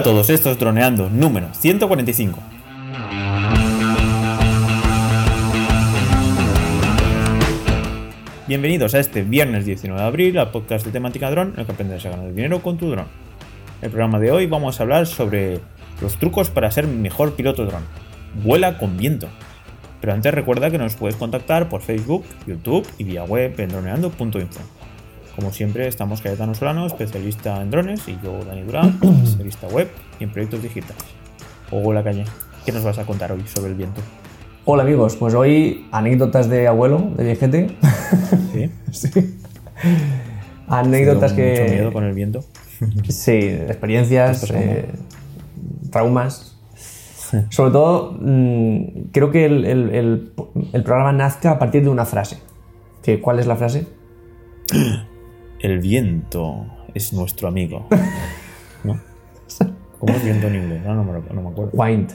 a todos, esto es Droneando, número 145. Bienvenidos a este viernes 19 de abril al podcast de temática dron, en el que aprenderás a ganar dinero con tu dron. En el programa de hoy vamos a hablar sobre los trucos para ser mejor piloto dron. Vuela con viento. Pero antes recuerda que nos puedes contactar por Facebook, YouTube y vía web en droneando.info. Como siempre, estamos Cayetano Solano, especialista en drones, y yo, Dani Durán, especialista web y en proyectos digitales. Hugo La Calle, ¿qué nos vas a contar hoy sobre el viento? Hola amigos, pues hoy anécdotas de abuelo, de viejete. ¿Sí? sí. Anécdotas ¿Tengo que. Mucho miedo con el viento. Sí, experiencias, eh, traumas. Sobre todo, mm, creo que el, el- el- el programa nazca a partir de una frase. ¿Cuál es la frase? El viento es nuestro amigo. ¿No? ¿Cómo es viento en inglés? No, no, me, no me acuerdo. Wind.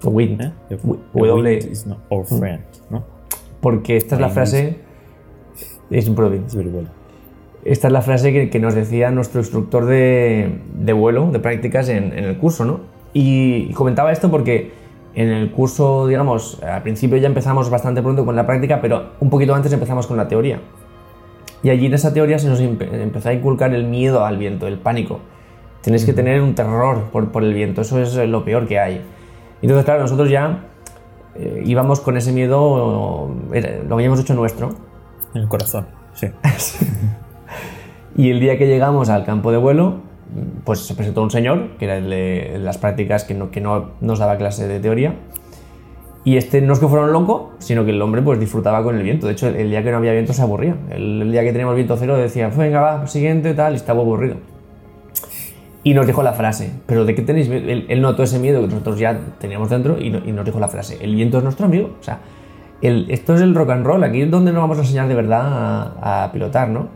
The wind. ¿Eh? The- W. wind is not our friend, ¿no? Porque esta es la frase. Es un. Es. Esta es la frase que, que nos decía nuestro instructor de, de vuelo, de prácticas en, en el curso, ¿no? Y comentaba esto porque en el curso, digamos, al principio ya empezamos bastante pronto con la práctica, pero un poquito antes empezamos con la teoría. Y allí en esa teoría se nos empe- empezó a inculcar el miedo al viento, el pánico. Tienes que tener un terror por, por el viento, eso es lo peor que hay. Entonces, claro, nosotros ya eh, íbamos con ese miedo, lo habíamos hecho nuestro, En el corazón, sí. Y el día que llegamos al campo de vuelo, pues se presentó un señor, que era el de las prácticas, que no, que no nos daba clase de teoría. Y este no es que fuera un loco, sino que el hombre pues disfrutaba con el viento. De hecho, el, día que no había viento se aburría. El, día que teníamos viento cero decía, "Pues venga, va, siguiente, tal, y estaba aburrido. Y nos dijo la frase, pero ¿de qué tenéis miedo? Él, él notó ese miedo que nosotros ya teníamos dentro y, no- y nos dijo la frase, el viento es nuestro amigo. O sea, el- esto es el rock and roll, aquí es donde nos vamos a enseñar de verdad a, pilotar, ¿no?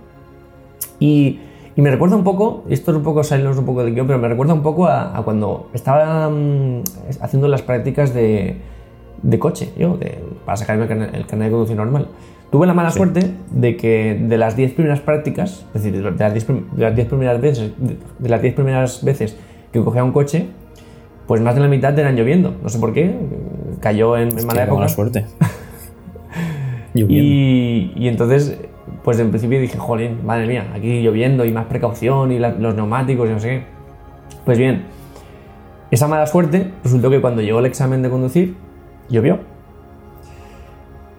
Y, me recuerda un poco, esto es un poco salirnos un poco del guion, pero me recuerda un poco a, a cuando estaba mm, haciendo las prácticas de, de coche, yo, para sacarme el carnet, el carnet de conducción normal. Tuve la mala suerte de que de las 10 primeras prácticas, es decir, de las 10 prim- de las 10 primeras veces, de, de las 10 primeras veces que cogía un coche, pues más de la mitad eran lloviendo. No sé por qué, cayó en, en mala época. mala suerte. Y, y entonces, pues en principio dije, jolín, madre mía, aquí lloviendo y más precaución y la- los neumáticos y no sé qué. Pues bien, esa mala suerte resultó que cuando llegó el examen de conducir, llovió.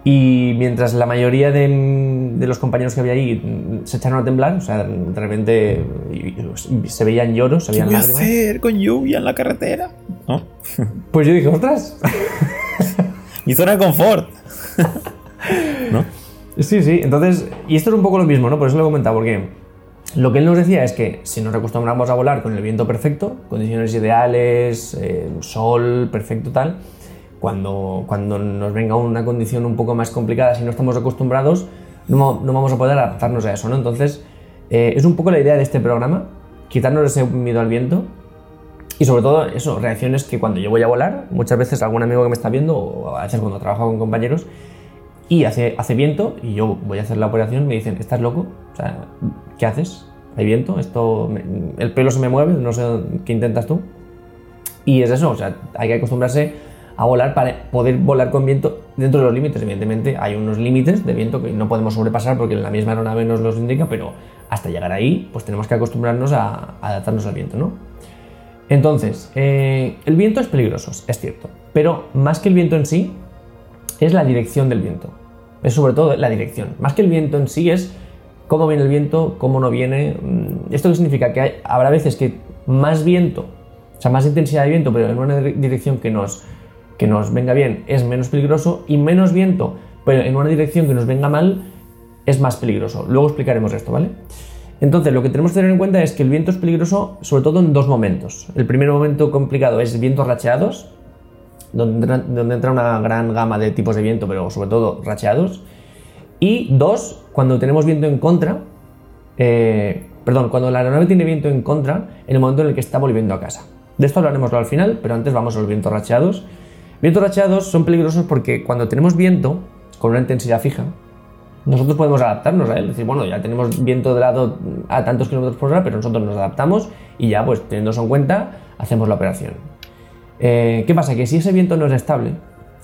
Y mientras la mayoría de, de los compañeros que había ahí se echaron a temblar, o sea, de repente y se veían lloros, se ¿Qué veían voy a lágrimas. hacer con lluvia en la carretera? ¿No? Pues yo dije, ostras, Mi zona de confort. ¿No? Sí, sí, entonces, y esto es un poco lo mismo, ¿no? Por eso lo he comentado, porque lo que él nos decía es que si nos acostumbramos a volar con el viento perfecto, condiciones ideales, eh, sol perfecto tal, cuando, cuando nos venga una condición un poco más complicada, si no estamos acostumbrados, no, no vamos a poder adaptarnos a eso, ¿no? Entonces, eh, es un poco la idea de este programa, quitarnos ese miedo al viento y sobre todo eso, reacciones que cuando yo voy a volar, muchas veces algún amigo que me está viendo, o a veces cuando trabajo con compañeros, y hace, hace viento y yo voy a hacer la operación, me dicen, ¿estás loco? O sea, ¿qué haces? ¿Hay viento? Esto, me- el pelo se me mueve, no sé qué intentas tú. Y es eso, o sea, hay que acostumbrarse a volar para poder volar con viento dentro de los límites. Evidentemente hay unos límites de viento que no podemos sobrepasar porque la misma aeronave nos los indica, pero hasta llegar ahí, pues tenemos que acostumbrarnos a, adaptarnos al viento, ¿no? Entonces, eh, el viento es peligroso, es cierto, pero más que el viento en sí, es la dirección del viento. Es sobre todo la dirección. Más que el viento en sí es cómo viene el viento, cómo no viene. Mm, ¿Esto qué significa? Que habrá veces que más viento, o sea, más intensidad de viento, pero en una dire- dirección que nos, que nos venga bien es menos peligroso y menos viento, pero en una dirección que nos venga mal es más peligroso. Luego explicaremos esto, ¿vale? Entonces, lo que tenemos que tener en cuenta es que el viento es peligroso sobre todo en dos momentos. El primer momento complicado es vientos racheados, donde entra, donde entra una gran gama de tipos de viento, pero sobre todo racheados. Y dos, cuando tenemos viento en contra, eh, perdón, cuando la aeronave tiene viento en contra en el momento en el que está volviendo a casa. De esto hablaremos al final, pero antes vamos a los vientos racheados. Vientos racheados son peligrosos porque cuando tenemos viento con una intensidad fija, nosotros podemos adaptarnos a él. Es decir, bueno, ya tenemos viento de lado a tantos kilómetros por hora, pero nosotros nos adaptamos y ya, pues teniendo en cuenta, hacemos la operación. Eh, ¿Qué pasa? Que si ese viento no es estable,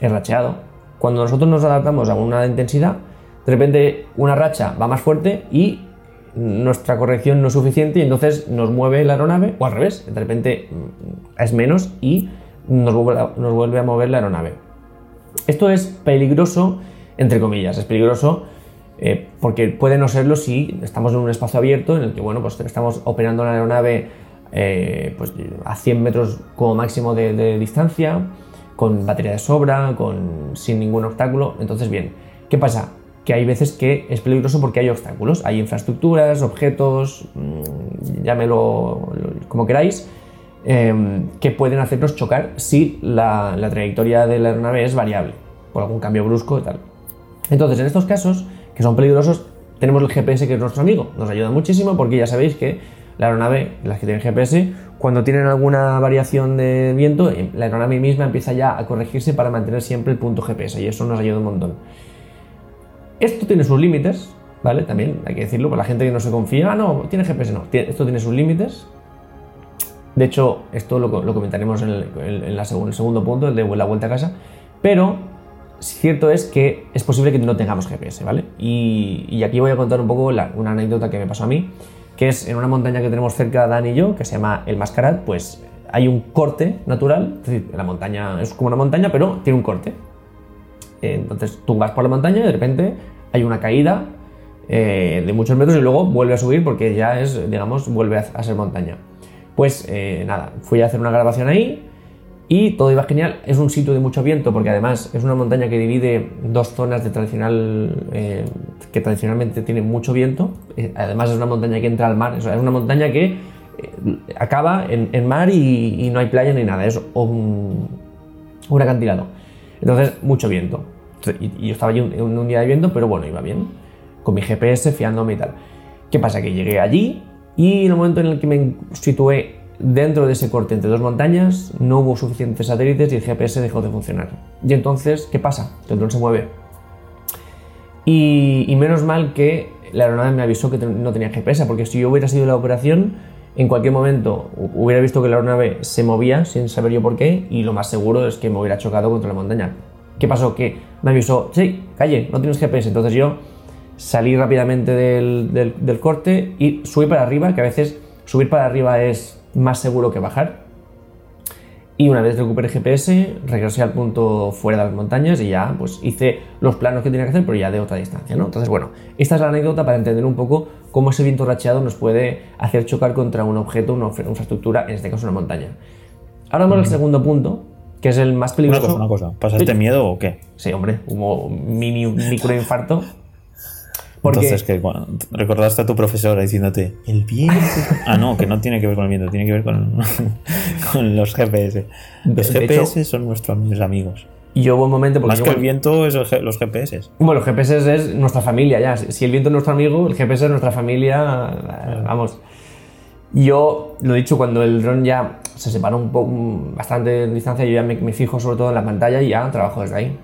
es racheado, cuando nosotros nos adaptamos a una intensidad, de repente una racha va más fuerte y nuestra corrección no es suficiente y entonces nos mueve la aeronave, o al revés, de repente mm, es menos y nos vuelve a, mover la aeronave. Esto es peligroso, entre comillas, es peligroso eh, porque puede no serlo si estamos en un espacio abierto en el que, bueno, pues estamos operando la aeronave eh, pues a 100 metros como máximo de, de, distancia, con batería de sobra, con, sin ningún obstáculo. Entonces, bien, ¿qué pasa? Que hay veces que es peligroso porque hay obstáculos, hay infraestructuras, objetos, mmm, llámelo como queráis, eh, que pueden hacernos chocar si la, la trayectoria de la aeronave es variable, por algún cambio brusco y tal. Entonces, en estos casos, que son peligrosos, tenemos el GPS que es nuestro amigo, nos ayuda muchísimo porque ya sabéis que la aeronave, las que tienen GPS, cuando tienen alguna variación de viento, eh, la aeronave misma empieza ya a corregirse para mantener siempre el punto GPS y eso nos ayuda un montón. Esto tiene sus límites, ¿vale? También hay que decirlo, para la gente que no se confía, ah, no, tiene GPS, no, esto tiene sus límites. De hecho, esto lo, comentaremos en, el, la segundo punto, el de la vuelta a casa, pero cierto es que es posible que no tengamos GPS, ¿vale? Y, y aquí voy a contar un poco la, una anécdota que me pasó a mí que es en una montaña que tenemos cerca, Dan y yo, que se llama el Mascarat, pues hay un corte natural, es decir, la montaña es como una montaña, pero tiene un corte. Entonces tú vas por la montaña y de repente hay una caída eh, de muchos metros y luego vuelve a subir porque ya es, digamos, vuelve a, a ser montaña. Pues eh, nada, fui a hacer una grabación ahí y todo iba genial. Es un sitio de mucho viento porque además es una montaña que divide dos zonas de tradicional eh, que tradicionalmente tiene mucho viento. Eh, además es una montaña que entra al mar. es una montaña que acaba en, en mar y, y, no hay playa ni nada. Es un, un acantilado. Entonces mucho viento. Y, y yo estaba allí un, un, día de viento, pero bueno, iba bien. Con mi GPS, fiándome y tal. ¿Qué pasa? Que llegué allí y en el momento en el que me situé Dentro de ese corte entre dos montañas no hubo suficientes satélites y el GPS dejó de funcionar. Y entonces, ¿qué pasa? El dron se mueve. Y, y, menos mal que la aeronave me avisó que no tenía GPS, porque si yo hubiera sido la operación, en cualquier momento hubiera visto que la aeronave se movía sin saber yo por qué, y lo más seguro es que me hubiera chocado contra la montaña. ¿Qué pasó? Que me avisó, sí, calle, no tienes GPS. Entonces yo salí rápidamente del, del, del corte y subí para arriba, que a veces subir para arriba es más seguro que bajar. Y una vez recuperé GPS, regresé al punto fuera de las montañas y ya pues hice los planos que tenía que hacer, pero ya de otra distancia, ¿no? Entonces, bueno, esta es la anécdota para entender un poco cómo ese viento racheado nos puede hacer chocar contra un objeto, una infraestructura, en este caso una montaña. Ahora vamos mm. al segundo punto, que es el más peligroso. Una cosa, una cosa. ¿pasaste miedo o qué? Sí, hombre, hubo mini microinfarto. Porque... Entonces, que bueno, recordaste a tu profesora diciéndote, el viento. ah, no, que no tiene que ver con el viento, tiene que ver con, con los GPS. Los de, GPS hecho, son nuestros amigos. Y yo un momento. Más que el viento es los GPS. Bueno, los GPS es nuestra familia ya. Si el viento es nuestro amigo, el GPS es nuestra familia. Vamos. Yo lo dicho, cuando el dron ya se separó un poco, bastante de distancia, yo ya me, me fijo sobre todo en la pantalla y ya trabajo desde ahí.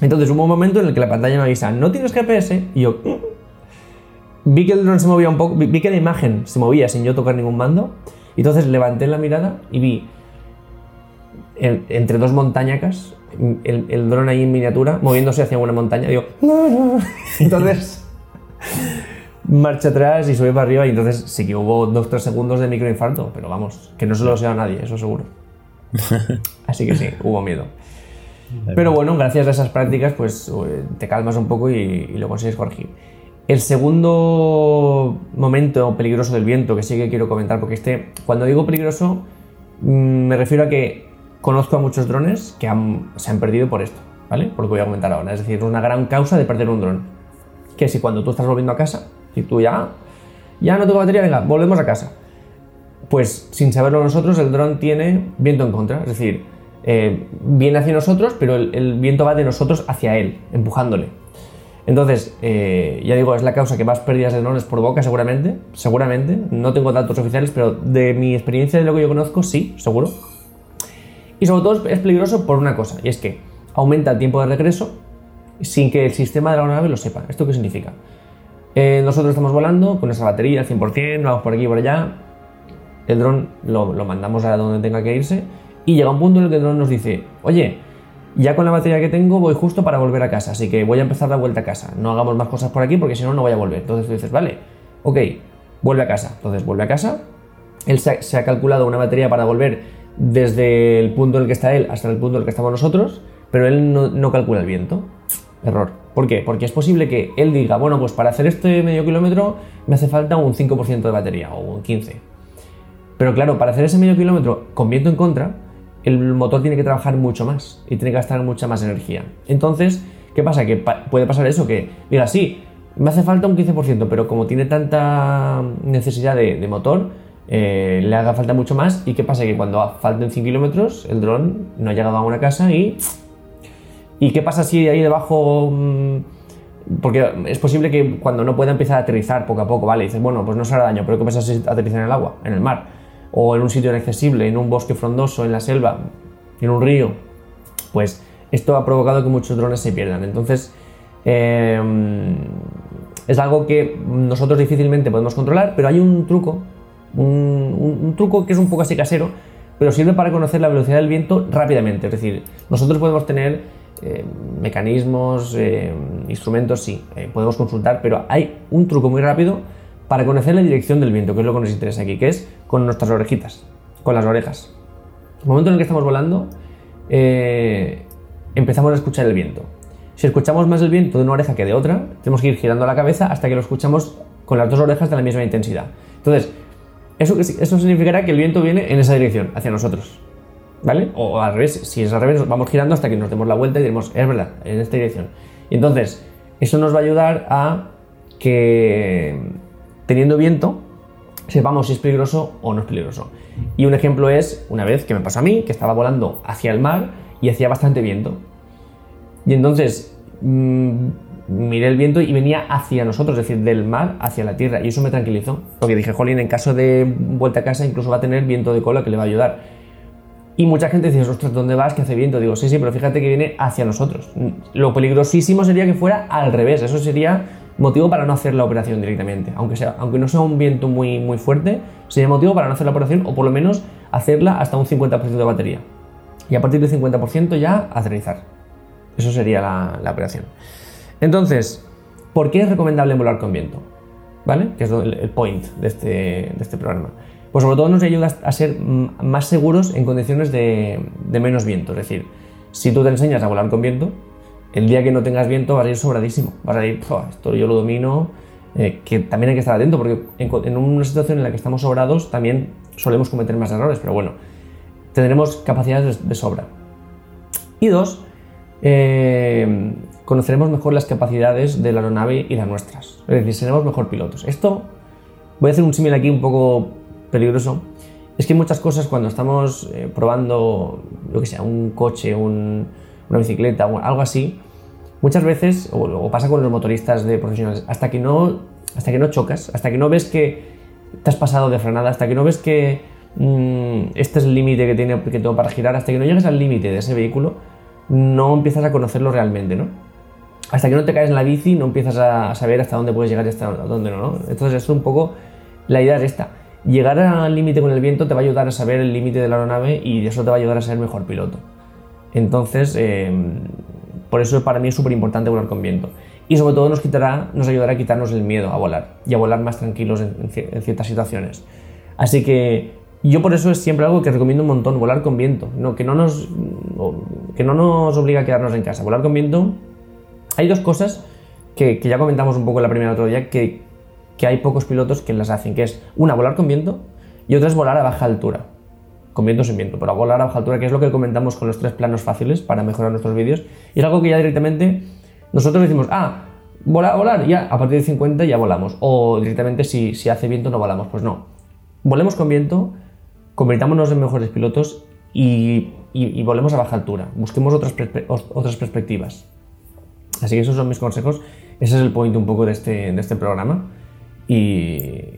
Entonces hubo un momento en el que la pantalla me avisa, no tienes GPS, y yo mm". vi que el dron se movía un poco, vi que la imagen se movía sin yo tocar ningún mando, y entonces levanté la mirada y vi el, entre dos montañacas el, el dron ahí en miniatura moviéndose hacia una montaña. Y digo, no, no. Entonces marcha atrás y sube para arriba y entonces sí que hubo 2-3 segundos de microinfarto, pero vamos, que no se lo sea a nadie, eso seguro. Así que sí, hubo miedo. Pero bueno, gracias a esas prácticas, pues te calmas un poco y, y, lo consigues corregir. El segundo momento peligroso del viento, que sí que quiero comentar, porque este, cuando digo peligroso, mm, me refiero a que conozco a muchos drones que han, se han perdido por esto, ¿vale? Por lo que voy a comentar ahora. Es decir, una gran causa de perder un dron. Que si cuando tú estás volviendo a casa, y tú ya, ya no tengo batería, venga, volvemos a casa. Pues sin saberlo nosotros, el dron tiene viento en contra. Es decir, eh, viene hacia nosotros, pero el, viento va de nosotros hacia él, empujándole. Entonces, eh, ya digo, es la causa que más pérdidas de drones provoca, seguramente. Seguramente. No tengo datos oficiales, pero de mi experiencia, de lo que yo conozco, sí, seguro. Y sobre todo es peligroso por una cosa, y es que aumenta el tiempo de regreso sin que el sistema de la aeronave lo sepa. ¿Esto qué significa? Eh, nosotros estamos volando con nuestra batería al 100%, vamos por aquí y por allá, el dron lo, lo mandamos a donde tenga que irse y llega un punto en el que el nos dice, oye, ya con la batería que tengo voy justo para volver a casa, así que voy a empezar la vuelta a casa. No hagamos más cosas por aquí porque si no, no voy a volver. Entonces tú dices, vale, ok, vuelve a casa. Entonces vuelve a casa. Él se ha, calculado una batería para volver desde el punto en el que está él hasta el punto en el que estamos nosotros, pero él no, calcula el viento. Error. ¿Por qué? Porque es posible que él diga, bueno, pues para hacer este medio kilómetro me hace falta un 5% de batería o un 15%. Pero claro, para hacer ese medio kilómetro con viento en contra, el motor tiene que trabajar mucho más y tiene que gastar mucha más energía. Entonces, ¿qué pasa? Que puede pasar eso, que diga, sí, me hace falta un 15%, pero como tiene tanta necesidad de, motor, eh, le haga falta mucho más. ¿Y qué pasa? Que cuando falten 100 kilómetros, el dron no ha llegado a una casa y... ¿Y qué pasa si ahí debajo... Mm, porque es posible que cuando no pueda empezar a aterrizar poco a poco, ¿vale? dices, bueno, pues no se hará daño, pero ¿qué pasa si aterriza en el agua, en el mar? O en un sitio inaccesible, en un bosque frondoso, en la selva, en un río, pues esto ha provocado que muchos drones se pierdan. Entonces, em, es algo que nosotros difícilmente podemos controlar, pero hay un truco, un, truco que es un poco así casero, pero sirve para conocer la velocidad del viento rápidamente. Es decir, nosotros podemos tener eh, mecanismos, eh, instrumentos, sí, eh, podemos consultar, pero hay un truco muy rápido para conocer la dirección del viento, que es lo que nos interesa aquí, que es con nuestras orejitas, con las orejas. En el momento en el que estamos volando, eh, empezamos a escuchar el viento. Si escuchamos más el viento de una oreja que de otra, tenemos que ir girando la cabeza hasta que lo escuchamos con las dos orejas de la misma intensidad. Entonces, eso, significará que el viento viene en esa dirección, hacia nosotros. ¿Vale? O al revés, si es al revés, vamos girando hasta que nos demos la vuelta y diremos, es verdad, en esta dirección. Entonces, eso nos va a ayudar a que teniendo viento, sepamos si es peligroso o no es peligroso. Y un ejemplo es una vez que me pasó a mí, que estaba volando hacia el mar y hacía bastante viento. Y entonces mm, miré el viento y venía hacia nosotros, es decir, del mar hacia la tierra. Y eso me tranquilizó. Porque dije, Jolín, en caso de vuelta a casa incluso va a tener viento de cola que le va a ayudar. Y mucha gente dice, ostras, ¿dónde vas? Que hace viento. Digo, sí, sí, pero fíjate que viene hacia nosotros. Lo peligrosísimo sería que fuera al revés. Eso sería motivo para no hacer la operación directamente. Aunque, sea, aunque no sea un viento muy, muy fuerte, sería motivo para no hacer la operación o por lo menos hacerla hasta un 50% de batería. Y a partir del 50% ya aterrizar. Eso sería la, operación. Entonces, ¿por qué es recomendable volar con viento? ¿Vale? Que es el, point de este, de este programa. Pues sobre todo nos ayuda a ser más seguros en condiciones de, de menos viento. Es decir, si tú te enseñas a volar con viento, el día que no tengas viento vas a ir sobradísimo, vas a ir, esto yo lo domino, eh, que también hay que estar atento porque en, una situación en la que estamos sobrados también solemos cometer más errores, pero bueno, tendremos capacidades de, sobra. Y dos, eh, conoceremos mejor las capacidades de la aeronave y las nuestras, es decir, seremos mejor pilotos. Esto, voy a hacer un símil aquí un poco peligroso, es que muchas cosas cuando estamos eh, probando, lo que sea, un coche, un una bicicleta o algo así, muchas veces, o, pasa con los motoristas de profesionales, hasta que no, hasta que no chocas, hasta que no ves que te has pasado de frenada, hasta que no ves que mm, este es el límite que tiene que tengo para girar, hasta que no llegues al límite de ese vehículo, no empiezas a conocerlo realmente, ¿no? Hasta que no te caes en la bici, no empiezas a saber hasta dónde puedes llegar y hasta dónde no. Entonces, es un poco la idea es esta. Llegar al límite con el viento te va a ayudar a saber el límite de la aeronave y eso te va a ayudar a ser mejor piloto. Entonces, eh, por eso para mí es súper importante volar con viento. Y sobre todo nos, ayudará a quitarnos el miedo a volar y a volar más tranquilos en, ciertas situaciones. Así que yo por eso es siempre algo que recomiendo un montón, volar con viento, que, no nos, que no nos obliga a quedarnos en casa. Volar con viento, hay dos cosas que, ya comentamos un poco en la primera otro día, que, que hay pocos pilotos que las hacen, que es una, volar con viento y otra volar a baja altura con viento sin viento, pero volar a baja altura, que es lo que comentamos con los tres planos fáciles para mejorar nuestros vídeos. Y es algo que ya directamente nosotros decimos, ah, volar, volar, ya a partir de 50 ya volamos. O directamente si, si hace viento no volamos. Pues no. Volemos con viento, convirtámonos en mejores pilotos y, y, volemos a baja altura. Busquemos otras, otras perspectivas. Así que esos son mis consejos. Ese es el point un poco de este, de este programa. Y,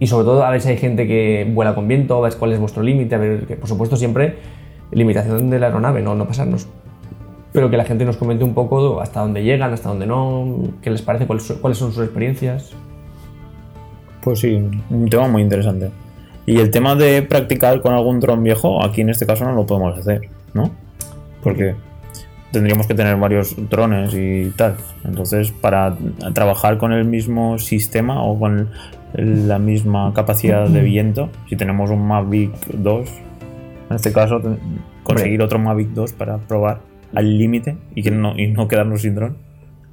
y sobre todo a ver si hay gente que vuela con viento, a ver cuál es vuestro límite, a ver que por supuesto siempre limitación de la aeronave, no, no pasarnos. Pero que la gente nos comente un poco hasta dónde llegan, hasta dónde no, qué les parece, cuáles, son sus experiencias. Pues sí, un tema muy interesante. Y el tema de practicar con algún dron viejo, aquí en este caso no lo podemos hacer, ¿no? Porque tendríamos que tener varios drones y tal. Entonces, para trabajar con el mismo sistema o con la misma capacidad de viento, si tenemos un Mavic 2, en este caso, conseguir otro Mavic 2 para probar al límite y, que no, y no quedarnos sin dron.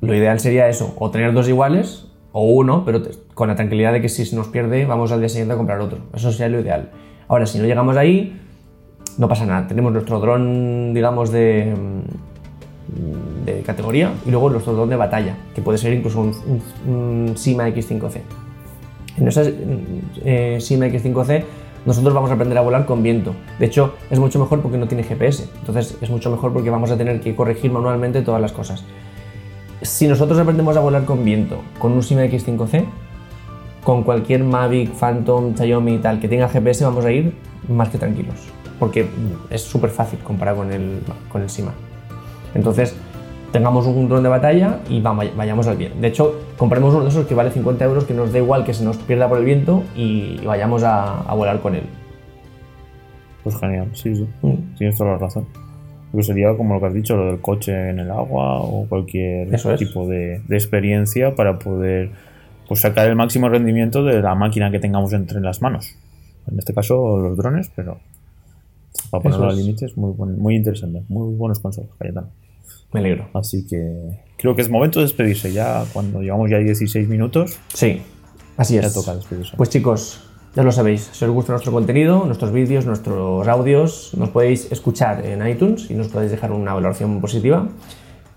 Lo ideal sería eso, o tener dos iguales o uno, pero con la tranquilidad de que si se nos pierde, vamos al día siguiente a comprar otro. Eso sería lo ideal. Ahora, si no llegamos ahí, no pasa nada. Tenemos nuestro dron, digamos, de, de categoría y luego nuestro dron de batalla, que puede ser incluso un, Sima X5C. En esa eh, Sima X5C nosotros vamos a aprender a volar con viento. De hecho, es mucho mejor porque no tiene GPS. Entonces, es mucho mejor porque vamos a tener que corregir manualmente todas las cosas. Si nosotros aprendemos a volar con viento, con un Sima X5C, con cualquier Mavic, Phantom, Xiaomi y tal que tenga GPS, vamos a ir más que tranquilos. Porque es súper fácil comparado con el, con el Sima. Entonces, tengamos un dron de batalla y vayamos al bien. De hecho, compremos uno de esos que vale 50 euros, que nos da igual que se nos pierda por el viento y vayamos a, volar con él. Pues genial, sí, sí. Mm. Tienes toda la razón. Pues sería como lo que has dicho, lo del coche en el agua o cualquier tipo de, experiencia para poder pues, sacar el máximo rendimiento de la máquina que tengamos entre las manos. En este caso, los drones, pero para ponerlo al límite es muy, muy interesante. Muy buenos consejos, Cayetano. Me alegro. Así que creo que es momento de despedirse ya cuando llevamos ya 16 minutos. Sí, así es. toca despedirse. Pues chicos, ya lo sabéis, si os gusta nuestro contenido, nuestros vídeos, nuestros audios, nos podéis escuchar en iTunes y nos podéis dejar una valoración positiva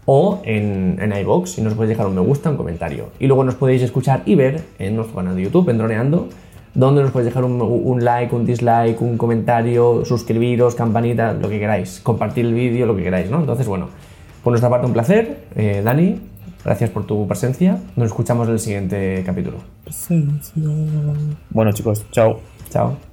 o en, en iVoox y nos podéis dejar un me gusta, un comentario. Y luego nos podéis escuchar y ver en nuestro canal de YouTube, en Droneando, donde nos podéis dejar un, un, like, un dislike, un comentario, suscribiros, campanita, lo que queráis, compartir el vídeo, lo que queráis, ¿no? Entonces, bueno, por nuestra parte un placer. Eh, Dani, gracias por tu presencia. Nos escuchamos en el siguiente capítulo. Bueno chicos, chao. Chao.